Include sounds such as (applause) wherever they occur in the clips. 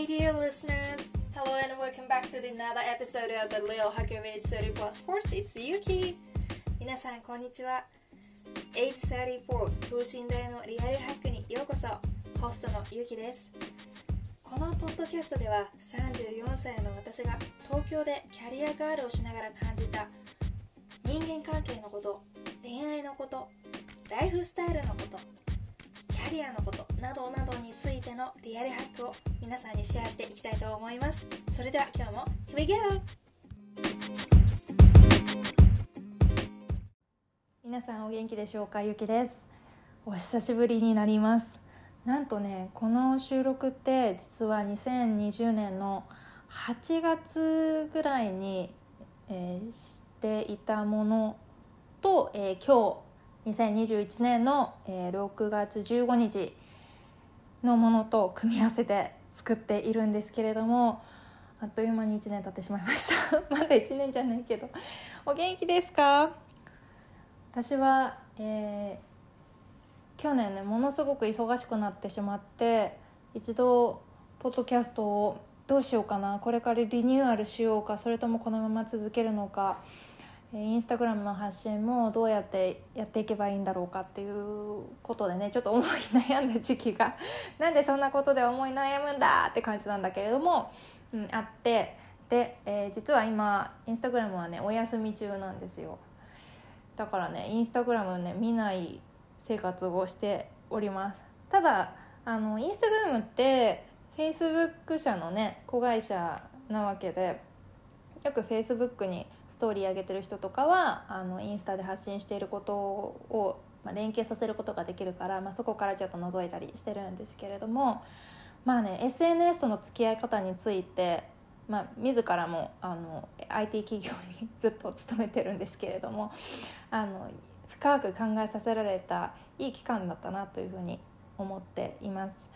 Hey dear ーです Hello and welcome back to another episode of the Lil Hakuage 3+ Force. It's Yuki! 皆さん、こんにちは。H34 等身大のリアルハックにようこそ。ホストのゆきです。このポッドキャストでは34歳の私が東京でキャリアガールをしながら感じた人間関係のこと、恋愛のこと、ライフスタイルのこと、キャリアのことなどなどについてのリアルハックを皆さんにシェアしていきたいと思います。それでは今日も Here we go! 皆さんお元気でしょうかゆきです。お久しぶりになります。なんとねこの収録って実は2020年の8月ぐらいに、えー、していたものと、えー、今日2021年の、えー、6月15日のものと組み合わせて作っているんですけれどもあっという間に1年経ってしまいました。(laughs) まだ1年じゃないけど。お元気ですか？私は、えー、去年ねものすごく忙しくなってしまって一度ポッドキャストをどうしようかな。これからリニューアルしようかそれともこのまま続けるのか。インスタグラムの発信もどうやってやっていけばいいんだろうかっていうことでねちょっと思い悩んだ時期が。(laughs) なんでそんなことで思い悩むんだって感じなんだけれども、うん、あって。で、えー、実は今インスタグラムはねお休み中なんですよ。だからねインスタグラムね見ない生活をしております。ただあのインスタグラムってフェイスブック社のね子会社なわけでよくフェイスブックにトーリー上げてる人とかはあのインスタで発信していることを、まあ、連携させることができるから、まあ、そこからちょっと覗いたりしてるんですけれどもまあね SNS との付き合い方についてまあ、自らもあの IT 企業にずっと勤めてるんですけれどもあの深く考えさせられたいい期間だったなというふうに思っています。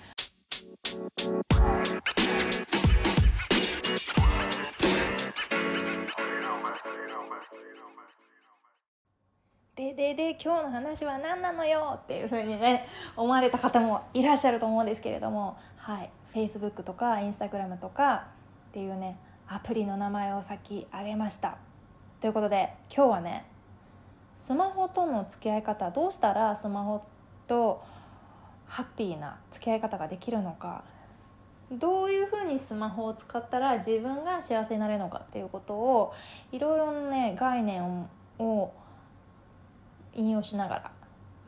ででで今日の話は何なのよっていうふうにね思われた方もいらっしゃると思うんですけれどもはい。Facebook とか Instagram とかっていうねアプリの名前を先挙げました。ということで今日はねスマホとの付き合い方どうしたらスマホとハッピーな付き合い方ができるのかどういうふうにスマホを使ったら自分が幸せになれるのかっていうことをいろいろね概念を引用しながら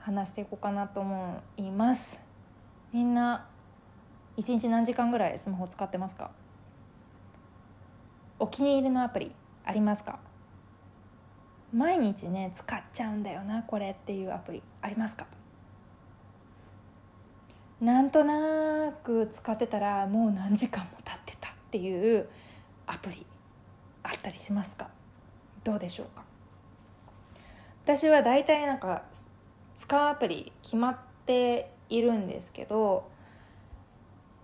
話していこうかなと思います。みんな一日何時間ぐらいスマホ使ってますか？お気に入りのアプリありますか？毎日ね使っちゃうんだよなこれっていうアプリありますか？なんとなく使ってたらもう何時間も経ってたっていうアプリあったりしますか？どうでしょうか？私は大体なんか使うアプリ決まっているんですけど、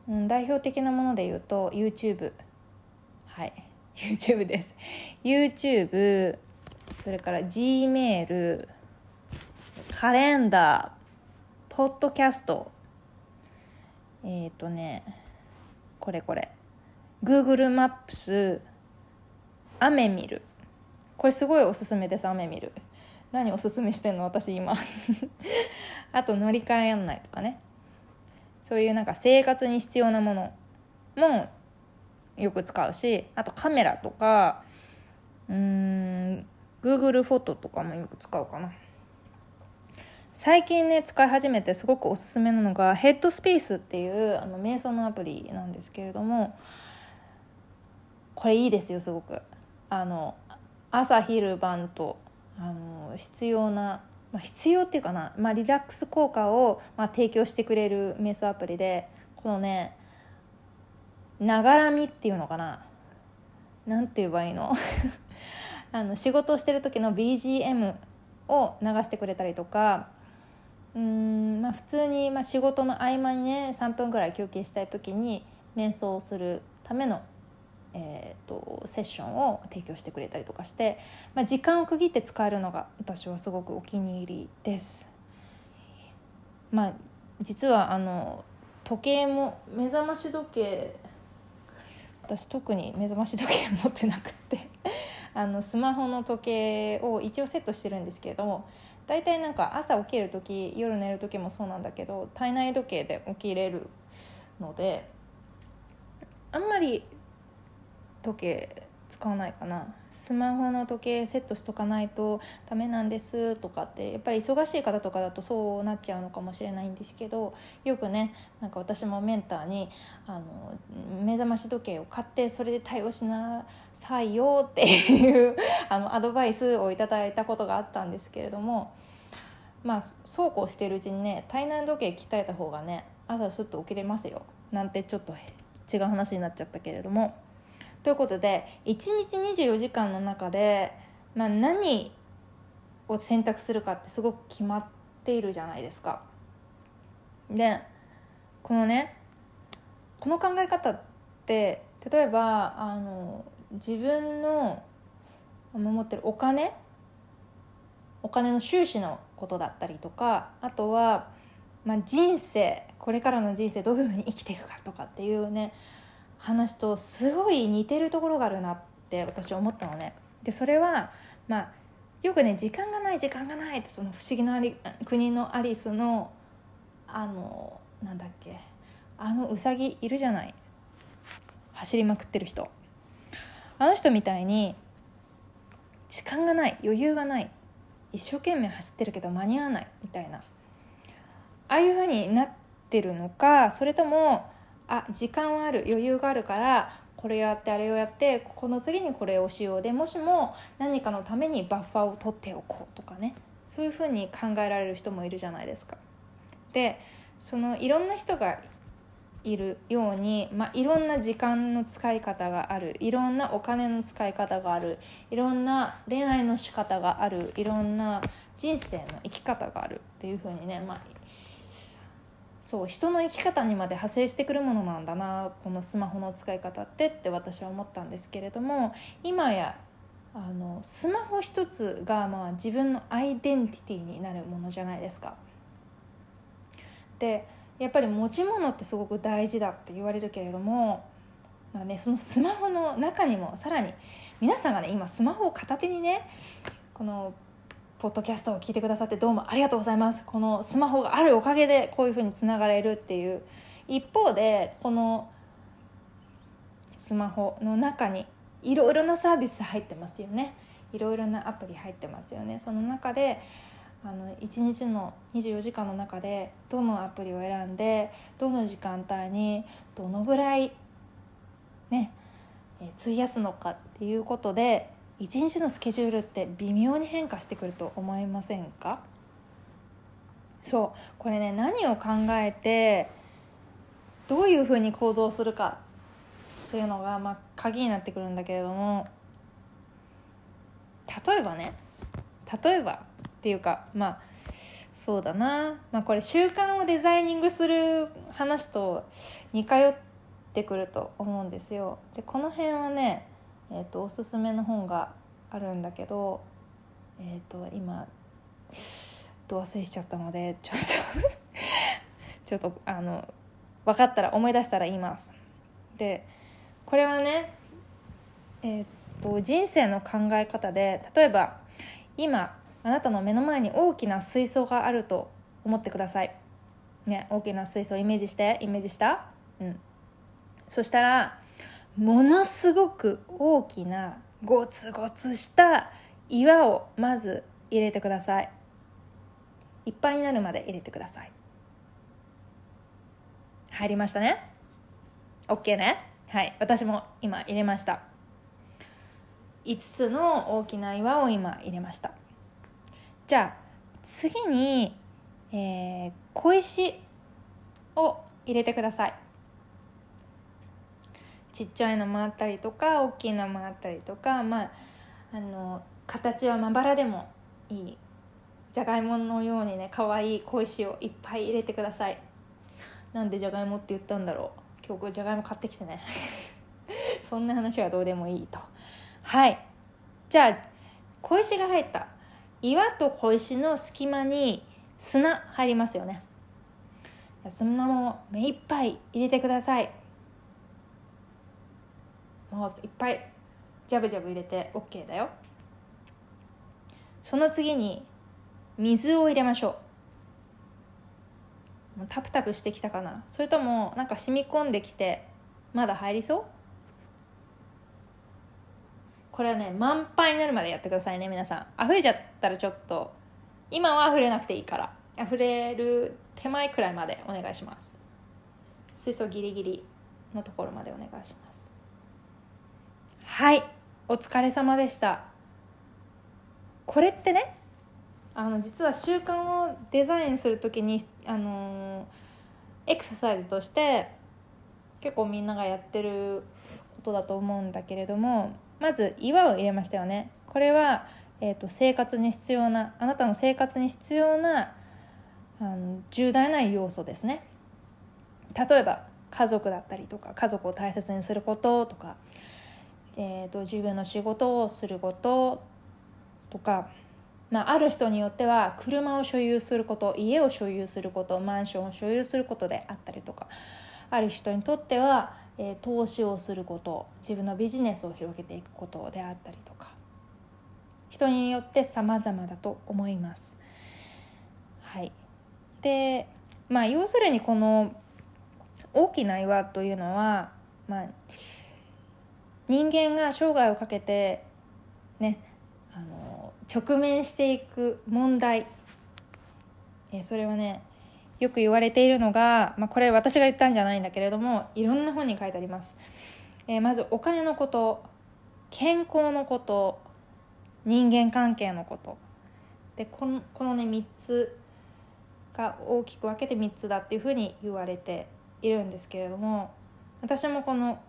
うん、代表的なもので言うと YouTube はい。(laughs) YouTube です。YouTube それから G メールカレンダーポッドキャスト。えっ、ー、とねこれこれ。Google マップス雨見る。これすごいおすすめです雨見る。何おすすめしてんの？私今。(laughs) あと乗り換え案内とかね。そういうなんか生活に必要なものもよく使うしあとカメラとかうーん Google フォトとかもよく使うかな。最近ね使い始めてすごくおすすめなのがヘッドスペースっていうあの瞑想のアプリなんですけれどもこれいいですよすごく。あの朝昼晩とあの必要な、まあ、必要っていうかな、まあ、リラックス効果を、まあ、提供してくれる瞑想アプリでこのねながらみっていうのかな。なんて言えばいいの？(laughs) あの仕事をしてる時の BGM を流してくれたりとかうんまあ普通に、まあ、仕事の合間にね3分ぐらい休憩したい時に瞑想をするための、えーと、セッションを提供してくれたりとかして、まあ、時間を区切って使えるのが私はすごくお気に入りです。まあ、実はあの時計も目覚まし時計私特に目覚まし時計持ってなくってあのスマホの時計を一応セットしてるんですけれども大体なんか朝起きる時夜寝る時もそうなんだけど体内時計で起きれるのであんまり時計使わないかな。スマホの時計セットしとかないとダメなんですとかってやっぱり忙しい方とかだとそうなっちゃうのかもしれないんですけどよくねなんか私もメンターにあの目覚まし時計を買ってそれで対応しなさいよっていう (laughs) あのアドバイスをいただいたことがあったんですけれどもまあそうこうしてるうちにね体内時計鍛えた方がね朝すっと起きれますよなんてちょっと違う話になっちゃったけれども。ということで1日24時間の中で、まあ、何を選択するかってすごく決まっているじゃないですか。でこのねこの考え方って例えばあの自分の持ってるお金お金の収支のことだったりとかあとは、まあ、人生これからの人生どういうふうに生きていくかとかっていうね話とすごい似てるところがあるなって私は思ったのね。でそれはまあよくね時間がない時間がないってその不思議のあり国のアリスのあのなんだっけあのウサギいるじゃない。走りまくってる人。あの人みたいに時間がない余裕がない一生懸命走ってるけど間に合わないみたいな。ああいうふうになってるのかそれともあ時間はある余裕があるからこれやってあれをやってここの次にこれをしよう。でもしも何かのためにバッファーを取っておこうとかね。そういうふうに考えられる人もいるじゃないですか。でそのいろんな人がいるように、まあ、いろんな時間の使い方がある。いろんなお金の使い方がある。いろんな恋愛の仕方がある。いろんな人生の生き方があるっていうふうにね、まあ、そう人の生き方にまで派生してくるものなんだなこのスマホの使い方ってって私は思ったんですけれども今やあのスマホ一つがまあ自分のアイデンティティになるものじゃないですか。でやっぱり持ち物ってすごく大事だって言われるけれども、まあね、そのスマホの中にもさらに皆さんがね今スマホを片手にねこのポッドキャストを聞いてくださってどうもありがとうございます。このスマホがあるおかげでこういうふうにつながれるっていう。一方でこのスマホの中にいろいろなサービス入ってますよね。いろいろなアプリ入ってますよね。その中であの1日の24時間の中でどのアプリを選んでどの時間帯にどのぐらいね費やすのかっていうことで一日のスケジュールって微妙に変化してくると思いませんか？そう。これね何を考えてどういうふうに行動するかっていうのが、まあ、鍵になってくるんだけれども例えばね例えばっていうかまあそうだな、まあ、これ習慣をデザイニングする話と似通ってくると思うんですよ。でこの辺はねえーと、おすすめの本があるんだけど、えーと、今ど忘れしちゃったのでちょっと (laughs) ちょっとあの分かったら思い出したら言います。でこれはね、えーと人生の考え方で例えば今あなたの目の前に大きな水槽があると思ってください。ね、大きな水槽イメージしてイメージした？うんそしたらものすごく大きなゴツゴツした岩をまず入れてください。いっぱいになるまで入れてください。入りましたね？OK ね？はい。私も今入れました。5つの大きな岩を今入れました。じゃあ次に、えー、小石を入れてください。ちっちゃいのもあったりとか大きいのもあったりとかまああの形はまばらでもいいじゃがいものようにね可愛い小石をいっぱい入れてください。なんでじゃがいもって言ったんだろう。今日じゃがいも買ってきてね。(laughs) そんな話はどうでもいいと。はい。じゃあ小石が入った。岩と小石の隙間に砂入りますよね。砂も目いっぱい入れてください。もういっぱいジャブジャブ入れて OK だよ。その次に水を入れましょう。もうタプタプしてきたかな。それともなんか染み込んできてまだ入りそう？これはね満杯になるまでやってくださいね皆さん。溢れちゃったらちょっと今は溢れなくていいから。溢れる手前くらいまでお願いします。水槽ギリギリのところまでお願いします。はいお疲れ様でした。これってねあの実は習慣をデザインする時にあのエクササイズとして結構みんながやってることだと思うんだけれどもまず岩を入れましたよね。これは、えーと、生活に必要なあなたの生活に必要なあの重大な要素ですね。例えば家族だったりとか家族を大切にすることとか、えーと、自分の仕事をすることとか、まあ、ある人によっては車を所有すること家を所有することマンションを所有することであったりとかある人にとってはえー、投資をすること自分のビジネスを広げていくことであったりとか人によって様々だと思います。はい、でまあ要するにこの大きな岩というのは、まあ、人間が生涯をかけてねあの直面していく問題。えそれはねよく言われているのが、まあ、これ私が言ったんじゃないんだけれどもいろんな本に書いてあります、え、まずお金のこと健康のこと人間関係のこと。でこのこのね3つが大きく分けて3つだっていうふうに言われているんですけれども私もこの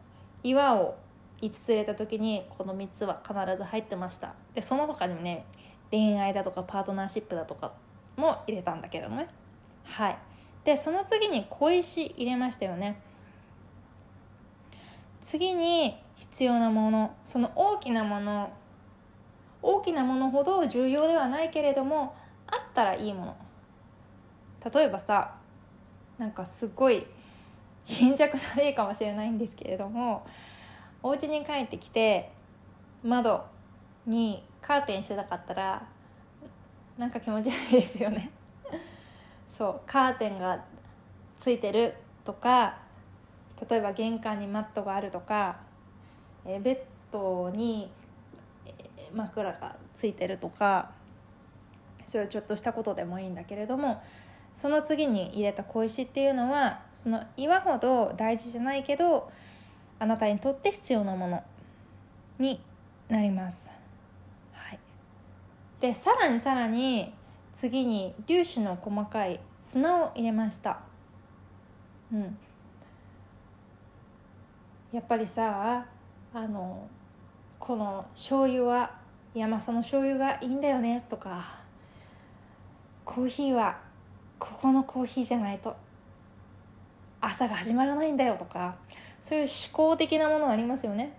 岩を5つ入れた時にこの3つは必ず入ってました。でその他にもね恋愛だとかパートナーシップだとかも入れたんだけどね。はい。でその次に小石入れましたよね。次に必要なもの。その大きなもの。大きなものほど重要ではないけれどもあったらいいもの。例えばさなんかすごい貧弱な例かもしれないんですけれどもお家に帰ってきて窓にカーテンしてなかったらなんか気持ち悪いですよね。(laughs) そうカーテンがついてるとか例えば玄関にマットがあるとか、えベッドに枕がついてるとかそれはちょっとしたことでもいいんだけれどもその次に入れた小石っていうのはその岩ほど大事じゃないけどあなたにとって必要なものになります。はい、でさらにさらに次に粒子の細かい砂を入れました。うん。やっぱりさあのこの醤油は山佐の醤油がいいんだよねとかコーヒーはここのコーヒーじゃないと朝が始まらないんだよとかそういう思考的なものありますよね。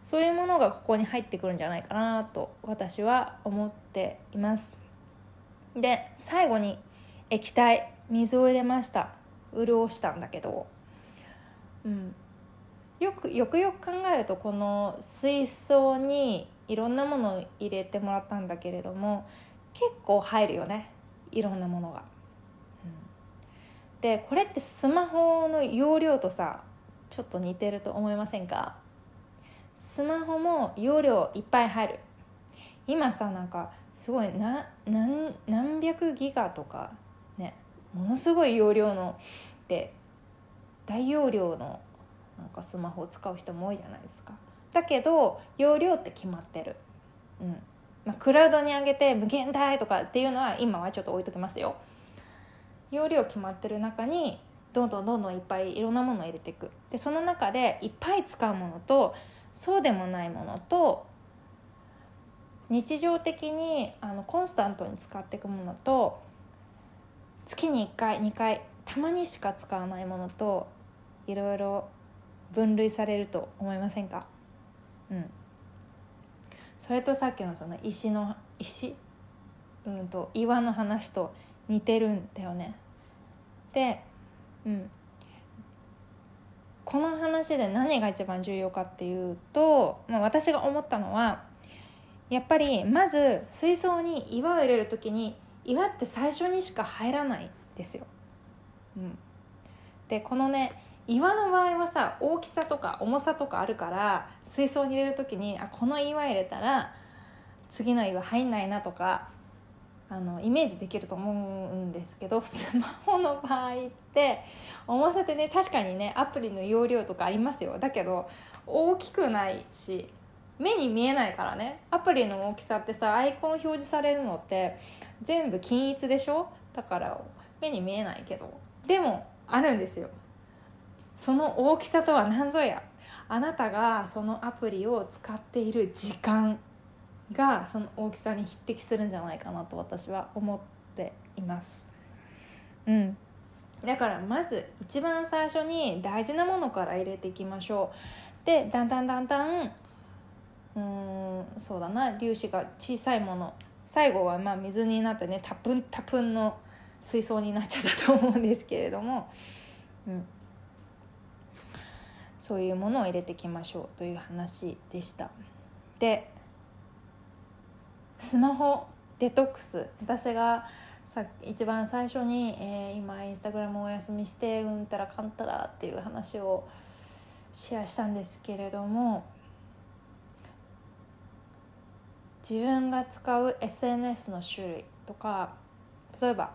そういうものがここに入ってくるんじゃないかなと私は思っています。で最後に液体水を入れました。潤したんだけど、うん、よくよくよく考えるとこの水槽にいろんなものを入れてもらったんだけれども結構入るよね。いろんなものが。うん、でこれってスマホの容量とさちょっと似てると思いませんか？スマホも容量いっぱい入る。今さなんかすごいな何何百ギガとかねものすごい容量ので大容量のなんかスマホを使う人も多いじゃないですか。だけど容量って決まってる。うん。まあ、クラウドに上げて無限大とかっていうのは今はちょっと置いときますよ。容量決まってる中にどんどんどんどんいっぱいいろんなものを入れていく。でその中でいっぱい使うものとそうでもないものと日常的にあのコンスタントに使っていくものと月に1回2回たまにしか使わないものといろいろ分類されると思いませんか？うん。それとさっきのその石の石？うんと岩の話と似てるんだよね。でうんこの話で何が一番重要かっていうと、まあ、私が思ったのはやっぱりまず水槽に岩を入れる時に岩って最初にしか入らないですよ。うん、でこのね岩の場合はさ大きさとか重さとかあるから水槽に入れる時にあこの岩入れたら次の岩入んないなとかあのイメージできると思うんですけど (laughs) スマホの場合って重さってね確かにねアプリの容量とかありますよ。だけど大きくないし目に見えないからね。アプリの大きさってさアイコン表示されるのって全部均一でしょ？だから目に見えないけど。でもあるんですよ。その大きさとは何ぞや。あなたがそのアプリを使っている時間。がその大きさに匹敵するんじゃないかなと私は思っています。うん、だからまず一番最初に大事なものから入れていきましょう。でだんだんだんだんうんそうだな粒子が小さいもの最後はまあ水になってねたぷんたぷんの水槽になっちゃったと思うんですけれども、うん、そういうものを入れていきましょうという話でした。でスマホデトックス。私がさ一番最初に、えー、今インスタグラムお休みしてうんたらかんたらっていう話をシェアしたんですけれども自分が使う SNS の種類とか例えば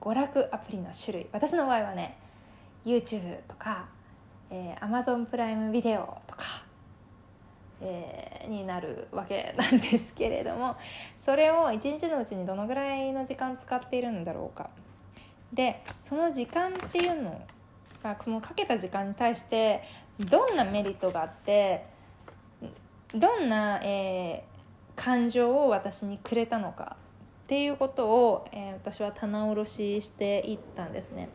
娯楽アプリの種類。私の場合はね YouTube とか、えー、Amazon プライムビデオとか。えー、になるわけなんですけれどもそれを一日のうちにどのぐらいの時間使っているんだろうかでその時間っていうのがこのかけた時間に対してどんなメリットがあってどんな、えー、感情を私にくれたのかっていうことを、えー、私は棚卸ししていったんですね。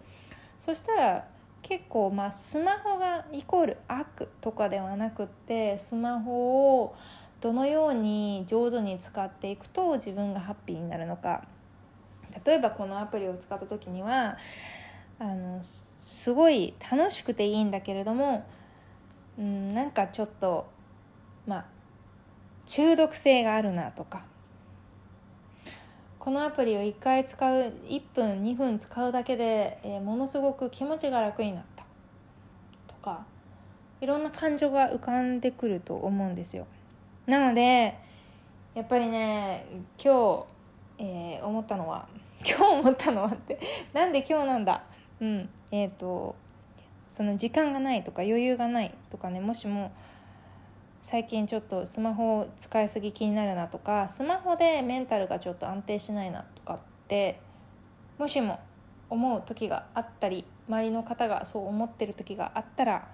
そしたら結構まあスマホがイコール悪とかではなくってスマホをどのように上手に使っていくと自分がハッピーになるのか。例えばこのアプリを使った時にはあのすごい楽しくていいんだけれども、うん、なんかちょっとまあ中毒性があるなとかこのアプリを1回使う1分2分使うだけで、えー、ものすごく気持ちが楽になった。とかいろんな感情が浮かんでくると思うんですよ。なのでやっぱりね今日、えー、思ったのは (laughs) 今日思ったのはって (laughs) なんで今日なんだ？うんえっ、ー、とその時間がないとか余裕がないとかねもしも最近ちょっとスマホを使いすぎ気になるなとかスマホでメンタルがちょっと安定しないなとかってもしも思う時があったり周りの方がそう思ってる時があったら、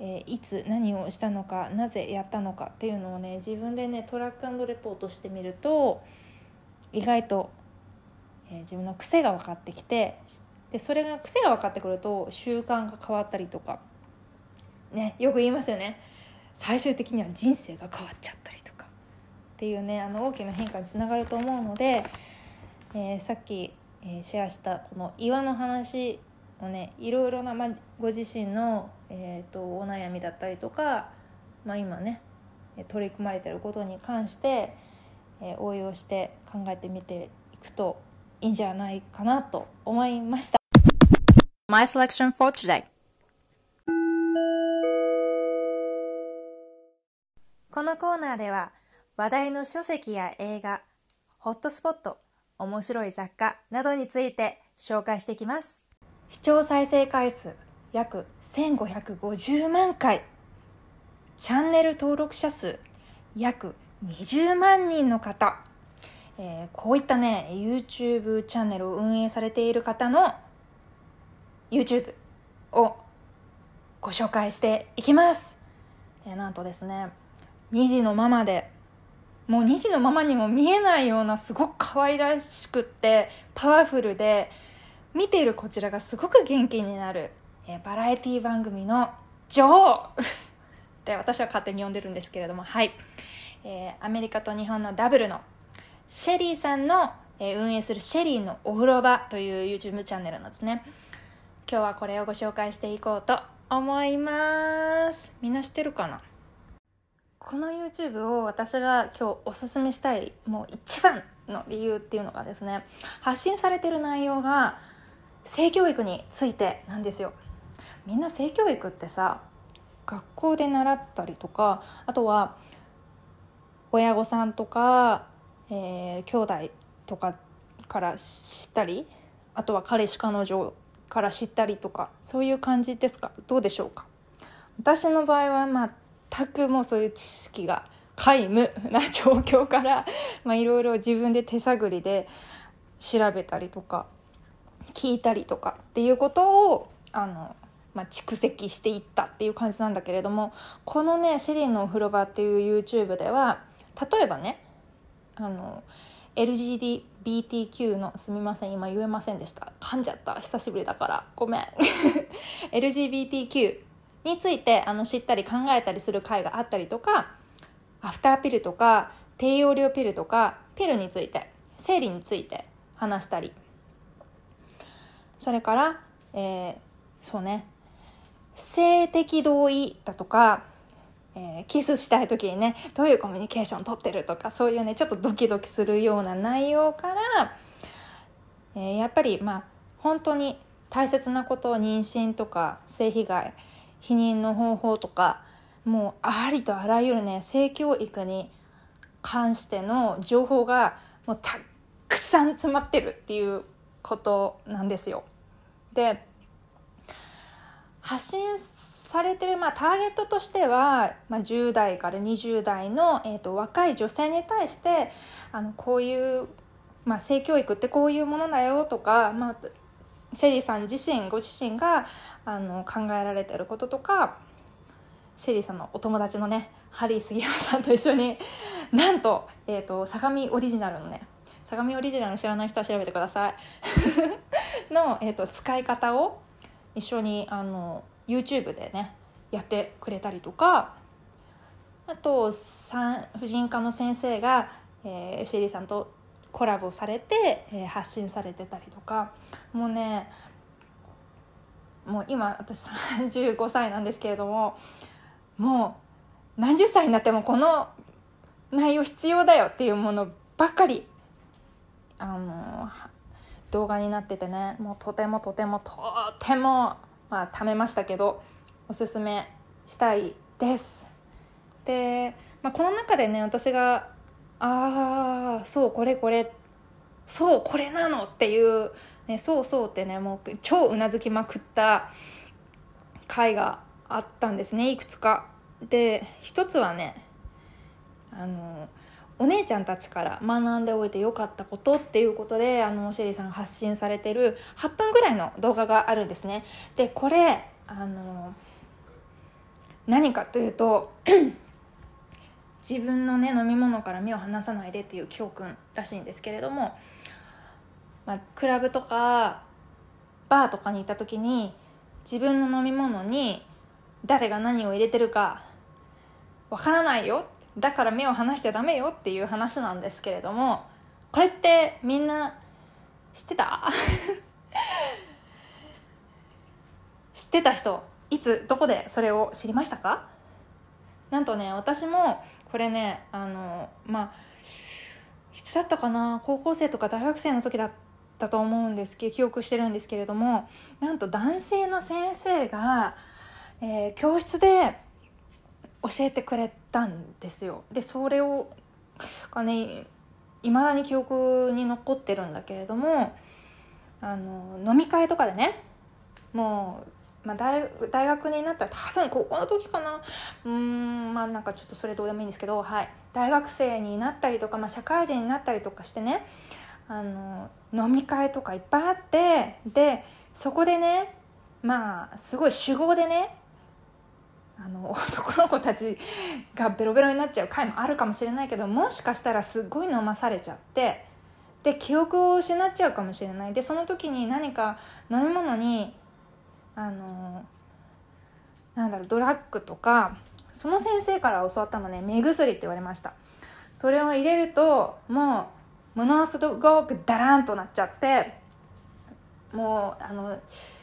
えー、いつ何をしたのかなぜやったのかっていうのをね自分でねトラックレポートしてみると意外と、えー、自分の癖が分かってきてでそれが癖が分かってくると習慣が変わったりとかねよく言いますよね。最終的には人生が変わっちゃったりとかっていうねあの大きな変化につながると思うので、えー、さっき、えー、シェアしたこの岩の話をねいろいろな、ま、ご自身の、えーと、お悩みだったりとか、まあ、今ね取り組まれてることに関して、えー、応用して考えてみていくといいんじゃないかなと思いました。My selection for today このコーナーでは話題の書籍や映画、ホットスポット、面白い雑貨などについて紹介していきます。視聴再生回数約1550万回。チャンネル登録者数約20万人の方。えー、こういったね、YouTube チャンネルを運営されている方の YouTube をご紹介していきます。えー、なんとですね、2児のママで。もう2児のママにも見えないようなすごく可愛らしくってパワフルで見ているこちらがすごく元気になる、えー、バラエティ番組の女王。(laughs) って私は勝手に呼んでるんですけれどもはい、えー、アメリカと日本のダブルのシェリーさんの、えー、運営するシェリーのお風呂場という YouTube チャンネルなんですね。今日はこれをご紹介していこうと思います。みんな知ってるかな？この YouTube を私が今日おすすめしたいもう一番の理由っていうのがですね発信されてる内容が性教育についてなんですよ。みんな性教育ってさ学校で習ったりとかあとは親御さんとか、えー、兄弟とかから知ったりあとは彼氏彼女から知ったりとかそういう感じですか？どうでしょうか？私の場合はまあ全くもうそういう知識が皆無な状況から (laughs) いろいろ自分で手探りで調べたりとか聞いたりとかっていうことをあの、まあ、蓄積していったっていう感じなんだけれどもこのね「シェリンのお風呂場」っていう YouTube では例えばねあの LGBTQ のすみません今言えませんでした。噛んじゃった。久しぶりだから。ごめん。(laughs) LGBTQ についてあの知ったり考えたりする回があったりとかアフターピルとか低用量ピルとかピルについて生理について話したり。それから、えー、そうね。性的同意だとかえー、キスしたい時にねどういうコミュニケーション取ってるとかそういうねちょっとドキドキするような内容から、えー、やっぱりまあ本当に大切なことを妊娠とか性被害避妊の方法とかもうありとあらゆるね性教育に関しての情報がもうたくさん詰まってるっていうことなんですよ。で発信されてる、まあ、ターゲットとしては、まあ、10代から20代の、えーと、若い女性に対してあのこういう、まあ、性教育ってこういうものだよとか、まあ、シェリーさん自身ご自身があの考えられてることとかシェリーさんのお友達のねハリー杉山さんと一緒に (laughs) なんと,、えーと、相模オリジナルのね相模オリジナルの知らない人は調べてください。(laughs) の、えーと使い方を一緒にあの YouTube でねやってくれたりとかあと産婦人科の先生が、えー、シェリーさんとコラボされて、えー、発信されてたりとかもうねもう今私35歳なんですけれどももう何十歳になってもこの内容必要だよっていうものばっかりあの動画になっててねもうとてもとてもとてもまあ貯めましたけどおすすめしたいです。で、まあ、この中でね私がああそうこれこれそうこれなのっていう、ね、そうそうってねもう超うなずきまくった回があったんですねいくつか。で一つはねあのお姉ちゃんたちから学んでおいてよかったことっていうことであのシェリーさんが発信されてる8分ぐらいの動画があるんですね。でこれあの何かというと自分のね飲み物から目を離さないでっていう教訓らしいんですけれども、まあ、クラブとかバーとかに行った時に自分の飲み物に誰が何を入れてるかわからないよだから目を離しちゃダメよっていう話なんですけれどもこれってみんな知ってた？(laughs) 知ってた人いつどこでそれを知りましたか？なんとね私もこれねあのまあいつだったかな高校生とか大学生の時だったと思うんですけど記憶してるんですけれどもなんと男性の先生が、えー、教室で教えてくれたんですよ。でそれをがねいまだに記憶に残ってるんだけれどもあの飲み会とかでねもう、まあ大、大学になったら多分高校の時かな。うんまあなんかちょっとそれどうでもいいんですけど、はい、大学生になったりとか、まあ、社会人になったりとかしてねあの飲み会とかいっぱいあってでそこでねまあすごい酒豪でねあの (laughs) 男の子たちがベロベロになっちゃう回もあるかもしれないけどもしかしたらすっごい飲まされちゃってで記憶を失っちゃうかもしれない。でその時に何か飲み物にあのなんだろうドラッグとかその先生から教わったのね目薬って言われました。それを入れるともうものすごくダランとなっちゃってもうあの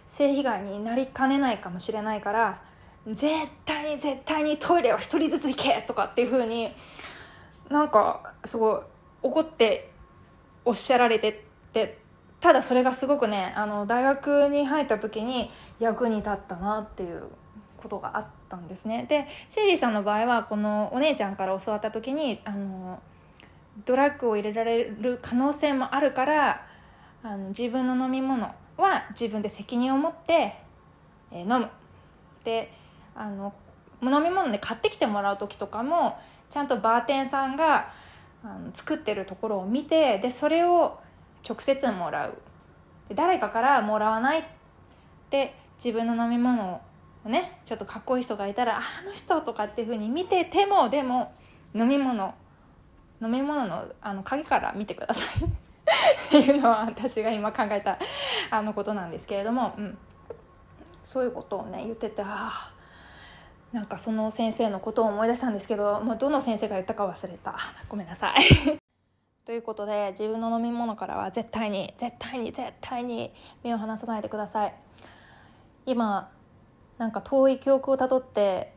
性被害になりかねないかもしれないから絶対に絶対にトイレは一人ずつ行けとかっていうふうになんかすごい怒っておっしゃられててただそれがすごくねあの大学に入った時に役に立ったなっていうことがあったんですね。でシェリーさんの場合はこのお姉ちゃんから教わった時にあのドラッグを入れられる可能性もあるからあの自分の飲み物は自分で責任を持って、えー、飲む。であの飲み物で買ってきてもらう時とかもちゃんとバーテンさんがあの作ってるところを見てでそれを直接もらう。誰かからもらわないって自分の飲み物をねちょっとかっこいい人がいたらあの人とかっていうふうに見ててもでも飲み物飲み物のあの鍵から見てください。っていうのは私が今考えたあのことなんですけれども、うん、そういうことをね言っててああなんかその先生のことを思い出したんですけど、まあ、どの先生が言ったか忘れた。ごめんなさい。ということで自分の飲み物からは絶対に絶対に絶対に目を離さないでください今なんか遠い記憶をたどって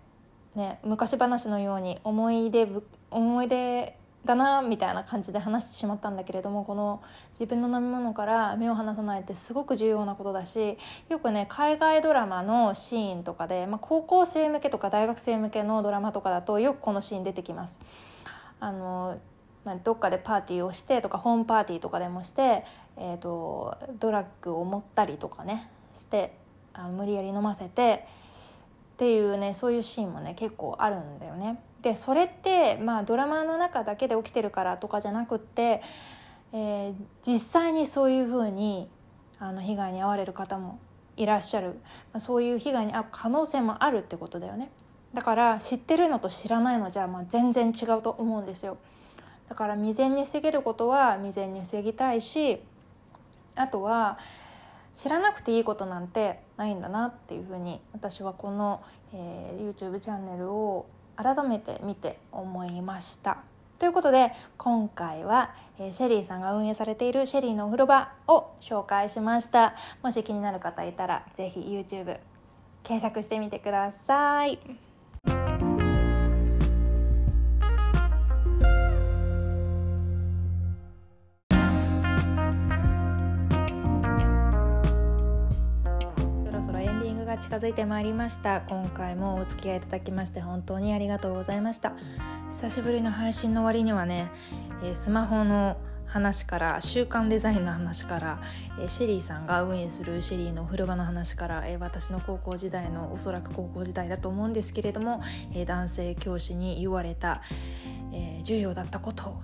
ね昔話のように思い出思い出だなみたいな感じで話してしまったんだけれどもこの自分の飲み物から目を離さないってすごく重要なことだしよくね海外ドラマのシーンとかで、まあ、高校生向けとか大学生向けのドラマとかだとよくこのシーン出てきます。あのまあ、どっかでパーティーをしてとかホームパーティーとかでもして、えーと、ドラッグを持ったりとかねしてあ無理やり飲ませてっていうねそういうシーンもね結構あるんだよね。でそれってまあドラマの中だけで起きてるからとかじゃなくって、えー、実際にそういうふうにあの被害に遭われる方もいらっしゃる、まあ、そういう被害に遭う可能性もあるってことだよね。だから知ってるのと知らないのじゃまあ全然違うと思うんですよ。だから未然に防げることは未然に防ぎたいしあとは知らなくていいことなんてないんだなっていうふうに私はこの、えー、YouTube チャンネルを改めて見て思いました。ということで今回は、えシェリーさんが運営されているシェリーのお風呂場を紹介しましたもし気になる方いたら是非 YouTube 検索してみてください。近づいてまいりました。今回もお付き合いいただきまして本当にありがとうございました。久しぶりの配信の割にはねえスマホの話から週刊デザインの話からえシェリーさんが運営するシェリーのお風呂場の話からえ私の高校時代のおそらく高校時代だと思うんですけれどもえ男性教師に言われた重要だったこと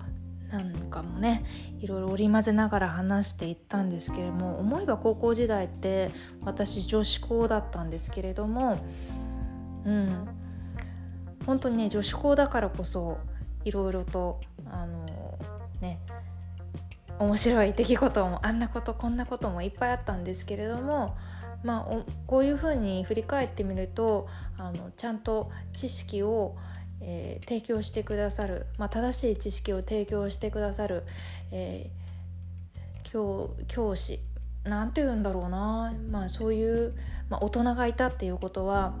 なんかもねいろいろ織り交ぜながら話していったんですけれども思えば高校時代って私女子校だったんですけれどもうん本当にね女子校だからこそいろいろとあのね面白い出来事もあんなことこんなこともいっぱいあったんですけれどもまあこういうふうに振り返ってみるとあのちゃんと知識をえー、提供してくださる、まあ、正しい知識を提供してくださる、えー、教教師なんて言うんだろうな、まあ、そういう、まあ、大人がいたっていうことは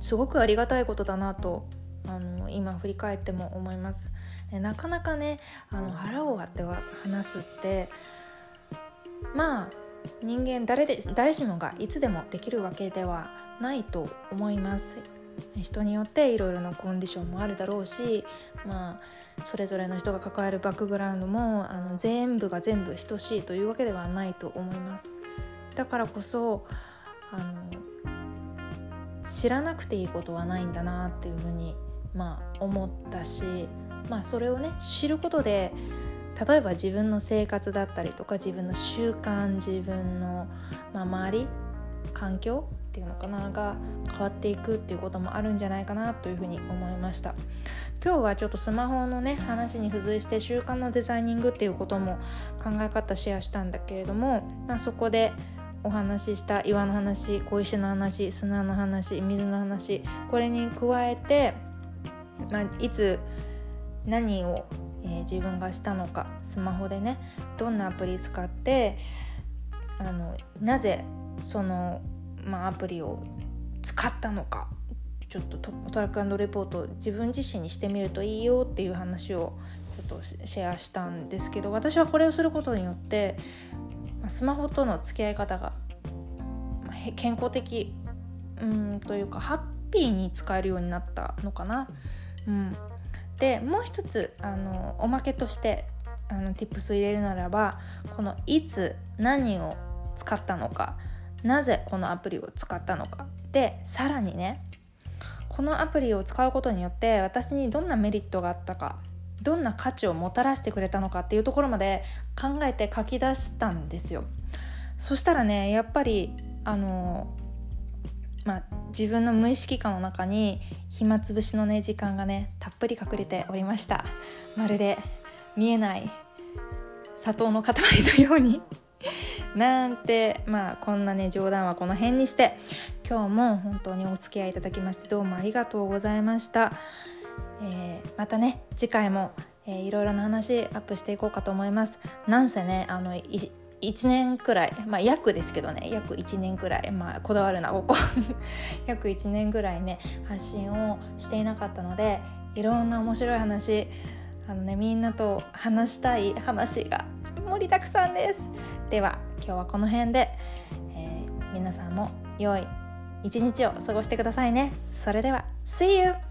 すごくありがたいことだなとあの今振り返っても思います。えなかなかねあの腹を割っては話すってまあ人間誰で誰しもがいつでもできるわけではないと思います。人によっていろいろなコンディションもあるだろうし、まあ、それぞれの人が抱えるバックグラウンドもあの全部が全部等しいというわけではないと思います。だからこそあの知らなくていいことはないんだなっていうふうに、まあ、思ったし、まあ、それをね知ることで例えば自分の生活だったりとか自分の習慣自分の、まあ、周り環境っていうのかなが変わっていくっていうこともあるんじゃないかなというふうに思いました。今日はちょっとスマホのね話に付随して習慣のデザイニングっていうことも考え方シェアしたんだけれども、まあ、そこでお話しした岩の話小石の話砂の話水の話これに加えて、まあ、いつ何を、えー、自分がしたのかスマホでねどんなアプリ使ってあのなぜその、まあ、アプリを使ったのかちょっとトラックレポート自分自身にしてみるといいよっていう話をちょっとシェアしたんですけど私はこれをすることによってスマホとの付き合い方が健康的うんというかハッピーに使えるようになったのかな。うん、でもう一つあのおまけとしてあの tips 入れるならばこのいつ何を使ったのかなぜこのアプリを使ったのか。でさらにねこのアプリを使うことによって私にどんなメリットがあったかどんな価値をもたらしてくれたのかっていうところまで考えて書き出したんですよ。そしたらねやっぱりあのまあ、自分の無意識感の中に暇つぶしのね時間がねたっぷり隠れておりました。まるで見えない砂糖の塊のように。なんてまあこんなね冗談はこの辺にして今日も本当にお付き合いいただきましてどうもありがとうございました、えー、またね次回も、えー、いろいろな話アップしていこうかと思います。なんせねあの1年くらいまあ約ですけどね約1年くらいまあこだわるなここ。(laughs) 約1年くらいね発信をしていなかったのでいろんな面白い話あのねみんなと話したい話が盛りだくさんですでは今日はこの辺で、えー、皆さんも良い一日を過ごしてくださいねそれでは See you!